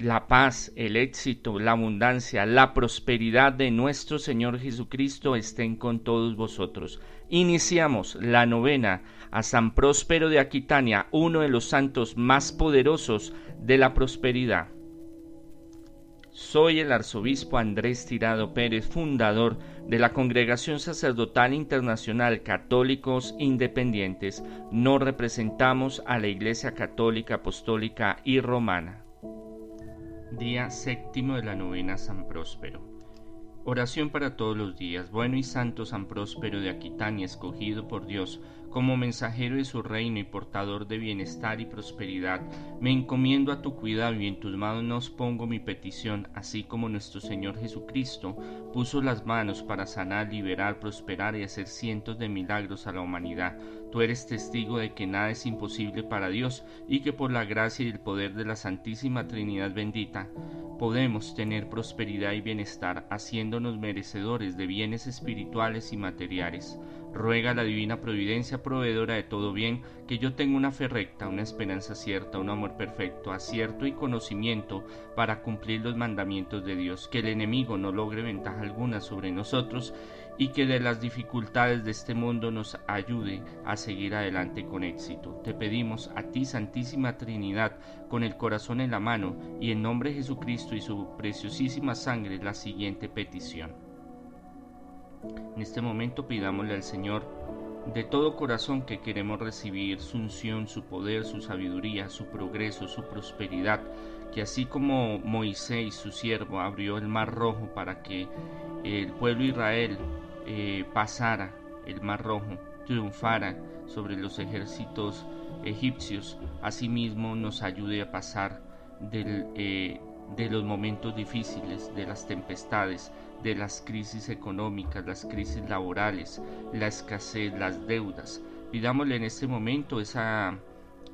la paz, el éxito, la abundancia, la prosperidad de nuestro Señor Jesucristo estén con todos vosotros. Iniciamos la novena a San Próspero de Aquitania, uno de los santos más poderosos de la prosperidad. Soy el arzobispo Andrés Tirado Pérez, fundador de la Congregación Sacerdotal Internacional Católicos Independientes. No representamos a la Iglesia Católica Apostólica y Romana. Día séptimo de la novena San Próspero. Oración para todos los días. Bueno y santo San Próspero de Aquitania, escogido por Dios como mensajero de su reino y portador de bienestar y prosperidad, me encomiendo a tu cuidado y en tus manos pongo mi petición, así como nuestro Señor Jesucristo puso las manos para sanar, liberar, prosperar y hacer cientos de milagros a la humanidad. Tú eres testigo de que nada es imposible para Dios y que por la gracia y el poder de la Santísima Trinidad bendita podemos tener prosperidad y bienestar, haciéndonos merecedores de bienes espirituales y materiales. Ruega la divina providencia proveedora de todo bien, que yo tenga una fe recta, una esperanza cierta, un amor perfecto, acierto y conocimiento para cumplir los mandamientos de Dios, que el enemigo no logre ventaja alguna sobre nosotros y que de las dificultades de este mundo nos ayude a seguir adelante con éxito. Te pedimos a ti, Santísima Trinidad, con el corazón en la mano y en nombre de Jesucristo y su preciosísima sangre, la siguiente petición. En este momento pidámosle al Señor de todo corazón que queremos recibir su unción, su poder, su sabiduría, su progreso, su prosperidad, que así como Moisés, su siervo, abrió el mar rojo para que el pueblo Israel eh, pasara el mar rojo, triunfara sobre los ejércitos egipcios, asimismo nos ayude a pasar eh, de los momentos difíciles, de las tempestades, de las crisis económicas, las crisis laborales, la escasez, las deudas. Pidámosle en este momento esa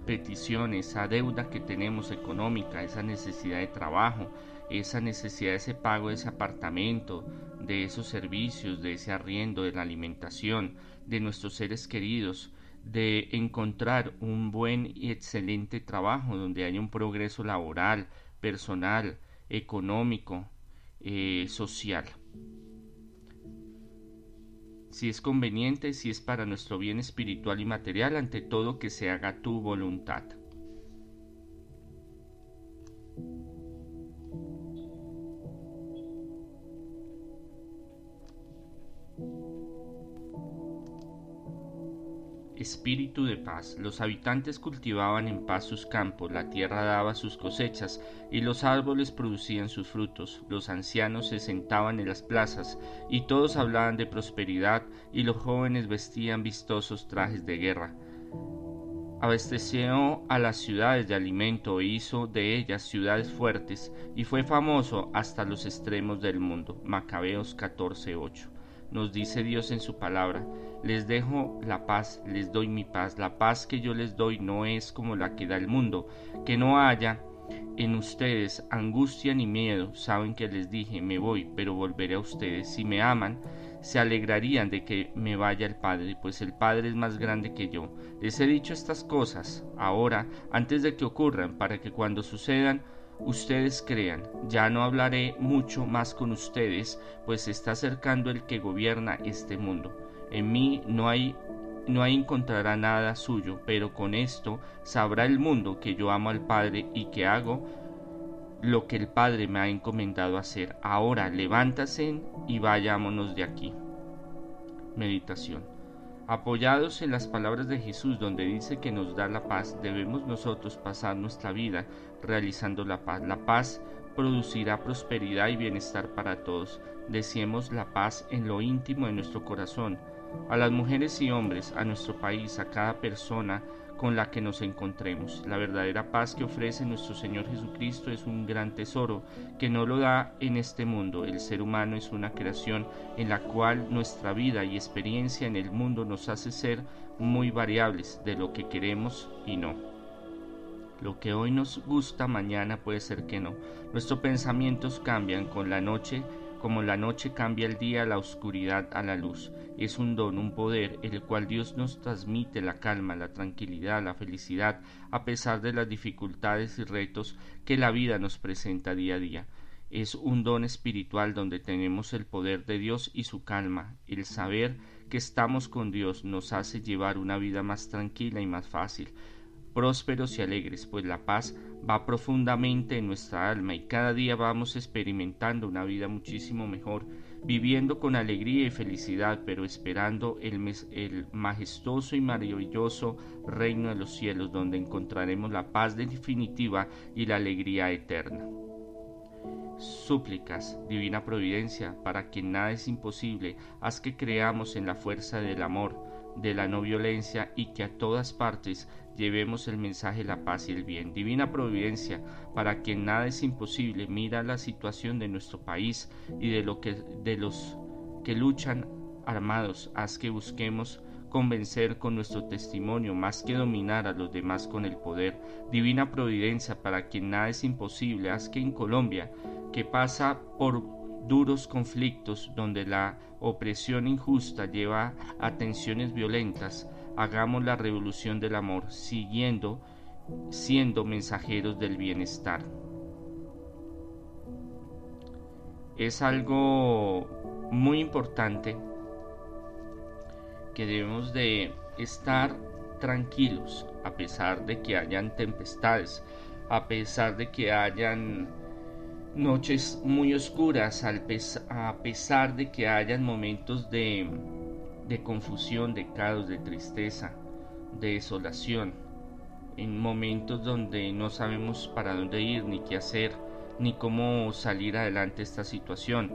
petición, esa deuda que tenemos económica, esa necesidad de trabajo, esa necesidad de ese pago de ese apartamento, de esos servicios, de ese arriendo, de la alimentación, de nuestros seres queridos, de encontrar un buen y excelente trabajo donde haya un progreso laboral, personal, económico, eh, social. Si es conveniente, si es para nuestro bien espiritual y material, ante todo que se haga tu voluntad. Espíritu de paz. Los habitantes cultivaban en paz sus campos, la tierra daba sus cosechas y los árboles producían sus frutos. Los ancianos se sentaban en las plazas y todos hablaban de prosperidad y los jóvenes vestían vistosos trajes de guerra. Abasteció a las ciudades de alimento e hizo de ellas ciudades fuertes y fue famoso hasta los extremos del mundo. Macabeos 14:8 nos dice Dios en su palabra, les dejo la paz, les doy mi paz, la paz que yo les doy no es como la que da el mundo, que no haya en ustedes angustia ni miedo, saben que les dije, me voy, pero volveré a ustedes, si me aman, se alegrarían de que me vaya el Padre, pues el Padre es más grande que yo. Les he dicho estas cosas ahora, antes de que ocurran, para que cuando sucedan, ustedes crean. Ya no hablaré mucho más con ustedes, pues se está acercando el que gobierna este mundo. En mí no hay no hay encontrará nada suyo, pero con esto sabrá el mundo que yo amo al Padre y que hago lo que el Padre me ha encomendado hacer. Ahora levántasen y vayámonos de aquí. Meditación. Apoyados en las palabras de Jesús donde dice que nos da la paz, debemos nosotros pasar nuestra vida realizando la paz. La paz producirá prosperidad y bienestar para todos. Deseemos la paz en lo íntimo de nuestro corazón, a las mujeres y hombres, a nuestro país, a cada persona, con la que nos encontremos. La verdadera paz que ofrece nuestro Señor Jesucristo es un gran tesoro que no lo da en este mundo. El ser humano es una creación en la cual nuestra vida y experiencia en el mundo nos hace ser muy variables de lo que queremos y no. Lo que hoy nos gusta mañana puede ser que no. Nuestros pensamientos cambian con la noche como la noche cambia el día, la oscuridad a la luz. Es un don, un poder, el cual Dios nos transmite la calma, la tranquilidad, la felicidad, a pesar de las dificultades y retos que la vida nos presenta día a día. Es un don espiritual donde tenemos el poder de Dios y su calma. El saber que estamos con Dios nos hace llevar una vida más tranquila y más fácil prósperos y alegres, pues la paz va profundamente en nuestra alma y cada día vamos experimentando una vida muchísimo mejor, viviendo con alegría y felicidad, pero esperando el, el majestuoso y maravilloso reino de los cielos, donde encontraremos la paz definitiva y la alegría eterna. Súplicas, divina providencia, para quien nada es imposible, haz que creamos en la fuerza del amor, de la no violencia y que a todas partes llevemos el mensaje de la paz y el bien. Divina providencia, para quien nada es imposible, mira la situación de nuestro país y de, lo que, de los que luchan armados, haz que busquemos convencer con nuestro testimonio más que dominar a los demás con el poder. Divina providencia, para quien nada es imposible, haz que en Colombia, que pasa por duros conflictos donde la opresión injusta lleva a tensiones violentas, hagamos la revolución del amor, siguiendo, siendo mensajeros del bienestar. Es algo muy importante que debemos de estar tranquilos a pesar de que hayan tempestades, a pesar de que hayan noches muy oscuras, a pesar de que hayan momentos de, de confusión, de caos, de tristeza, de desolación, en momentos donde no sabemos para dónde ir, ni qué hacer, ni cómo salir adelante esta situación,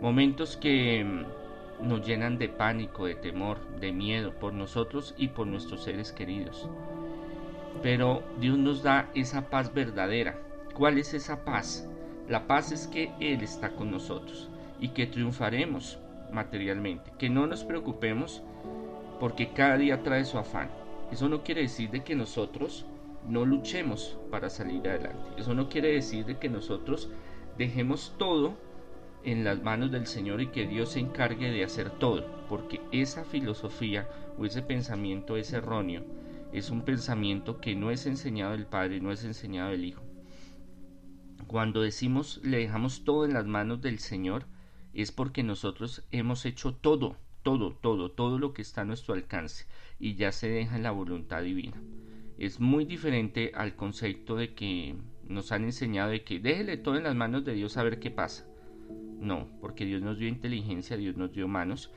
momentos que mm, nos llenan de pánico, de temor, de miedo por nosotros y por nuestros seres queridos. Pero Dios nos da esa paz verdadera. ¿Cuál es esa paz? La paz es que Él está con nosotros y que triunfaremos materialmente, que no nos preocupemos porque cada día trae su afán. Eso no quiere decir de que nosotros no luchemos para salir adelante. Eso no quiere decir de que nosotros dejemos todo en las manos del Señor y que Dios se encargue de hacer todo, porque esa filosofía o ese pensamiento es erróneo, es un pensamiento que no es enseñado del Padre, no es enseñado del Hijo. Cuando decimos le dejamos todo en las manos del Señor, es porque nosotros hemos hecho todo, todo, todo, todo lo que está a nuestro alcance y ya se deja en la voluntad divina. Es muy diferente al concepto de que nos han enseñado de que déjele todo en las manos de Dios a ver qué pasa. No, porque Dios nos dio inteligencia, Dios nos dio manos.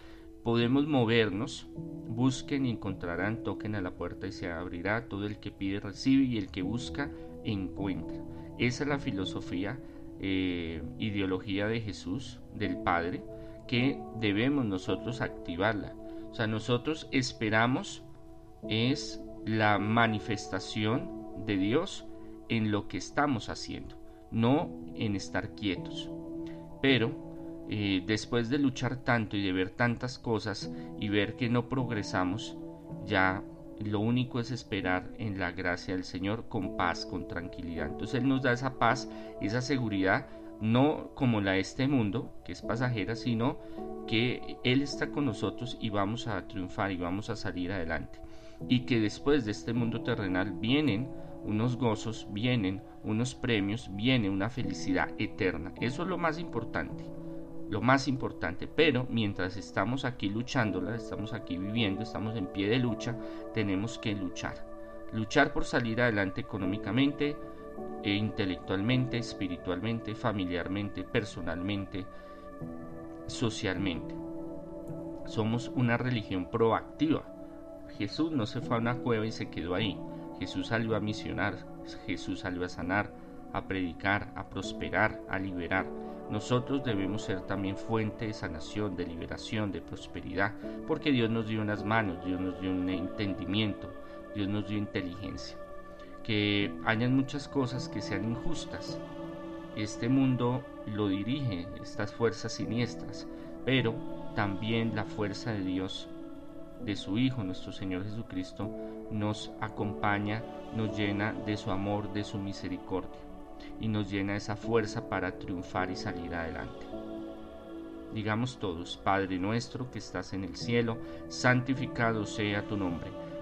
Podemos movernos, busquen y encontrarán, toquen a la puerta y se abrirá. Todo el que pide recibe y el que busca encuentra. Esa es la filosofía, eh, ideología de Jesús, del Padre, que debemos nosotros activarla. O sea, nosotros esperamos es la manifestación de Dios en lo que estamos haciendo, no en estar quietos. Pero eh, después de luchar tanto y de ver tantas cosas y ver que no progresamos, ya lo único es esperar en la gracia del Señor con paz, con tranquilidad. Entonces Él nos da esa paz, esa seguridad, no como la de este mundo, que es pasajera, sino que Él está con nosotros y vamos a triunfar y vamos a salir adelante. Y que después de este mundo terrenal vienen unos gozos, vienen unos premios, viene una felicidad eterna. Eso es lo más importante lo más importante. Pero mientras estamos aquí luchándola, estamos aquí viviendo, estamos en pie de lucha, tenemos que luchar. Luchar por salir adelante económicamente, e intelectualmente, espiritualmente, familiarmente, personalmente, socialmente. Somos una religión proactiva. Jesús no se fue a una cueva y se quedó ahí. Jesús salió a misionar, Jesús salió a sanar, a predicar, a prosperar, a liberar. Nosotros debemos ser también fuente de sanación, de liberación, de prosperidad, porque Dios nos dio unas manos, Dios nos dio un entendimiento, Dios nos dio inteligencia. Que hayan muchas cosas que sean injustas. Este mundo lo dirige estas fuerzas siniestras, pero también la fuerza de Dios, de su Hijo, nuestro Señor Jesucristo, nos acompaña, nos llena de su amor, de su misericordia y nos llena esa fuerza para triunfar y salir adelante. Digamos todos, Padre nuestro que estás en el cielo, santificado sea tu nombre.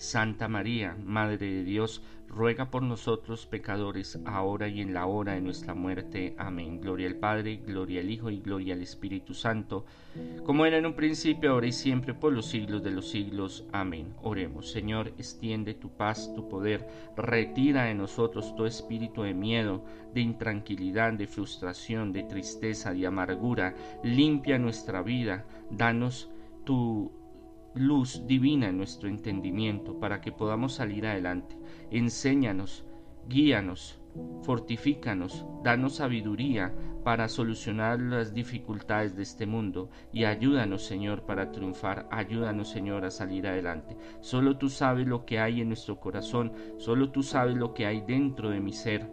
Santa María, Madre de Dios, ruega por nosotros pecadores, ahora y en la hora de nuestra muerte. Amén. Gloria al Padre, gloria al Hijo y gloria al Espíritu Santo, como era en un principio, ahora y siempre, por los siglos de los siglos. Amén. Oremos. Señor, extiende tu paz, tu poder, retira de nosotros todo espíritu de miedo, de intranquilidad, de frustración, de tristeza, de amargura. Limpia nuestra vida, danos tu luz divina en nuestro entendimiento para que podamos salir adelante. Enséñanos, guíanos, fortifícanos, danos sabiduría para solucionar las dificultades de este mundo y ayúdanos Señor para triunfar, ayúdanos Señor a salir adelante. Solo tú sabes lo que hay en nuestro corazón, solo tú sabes lo que hay dentro de mi ser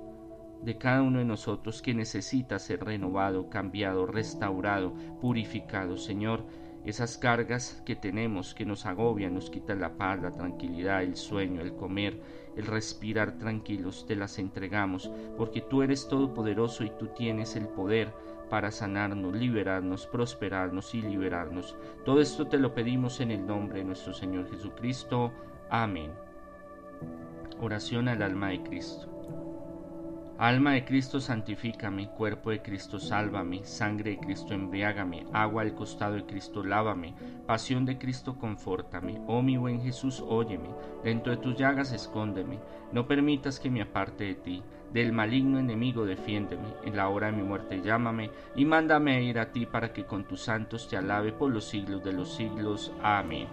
de cada uno de nosotros que necesita ser renovado, cambiado, restaurado, purificado. Señor, esas cargas que tenemos que nos agobian, nos quitan la paz, la tranquilidad, el sueño, el comer, el respirar tranquilos, te las entregamos, porque tú eres todopoderoso y tú tienes el poder para sanarnos, liberarnos, prosperarnos y liberarnos. Todo esto te lo pedimos en el nombre de nuestro Señor Jesucristo. Amén. Oración al alma de Cristo. Alma de Cristo, santifícame, cuerpo de Cristo, sálvame, sangre de Cristo, embriágame, agua al costado de Cristo, lávame, pasión de Cristo, confórtame. Oh mi buen Jesús, óyeme, dentro de tus llagas escóndeme, no permitas que me aparte de ti, del maligno enemigo defiéndeme, en la hora de mi muerte llámame, y mándame a ir a ti para que con tus santos te alabe por los siglos de los siglos. Amén.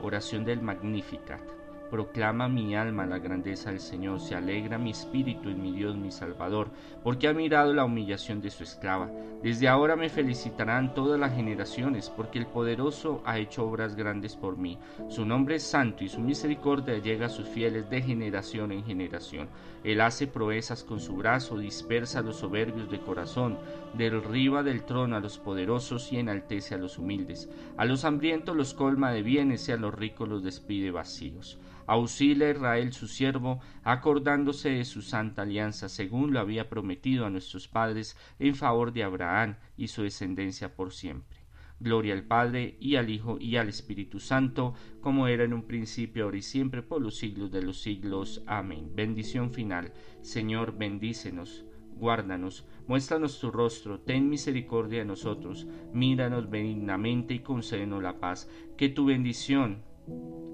Oración del Magnificat. Proclama mi alma la grandeza del Señor, se alegra mi espíritu en mi Dios mi Salvador, porque ha mirado la humillación de su esclava. Desde ahora me felicitarán todas las generaciones, porque el poderoso ha hecho obras grandes por mí. Su nombre es santo y su misericordia llega a sus fieles de generación en generación. Él hace proezas con su brazo, dispersa a los soberbios de corazón, derriba del trono a los poderosos y enaltece a los humildes. A los hambrientos los colma de bienes y a los ricos los despide vacíos. Auxilia a Israel su siervo, acordándose de su santa alianza, según lo había prometido a nuestros padres, en favor de Abraham y su descendencia por siempre. Gloria al Padre, y al Hijo, y al Espíritu Santo, como era en un principio, ahora y siempre, por los siglos de los siglos. Amén. Bendición final. Señor, bendícenos, guárdanos, muéstranos tu rostro, ten misericordia de nosotros, míranos benignamente y concédenos la paz. Que tu bendición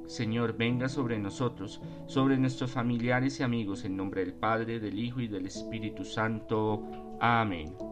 Señor, venga sobre nosotros, sobre nuestros familiares y amigos, en nombre del Padre, del Hijo y del Espíritu Santo. Amén.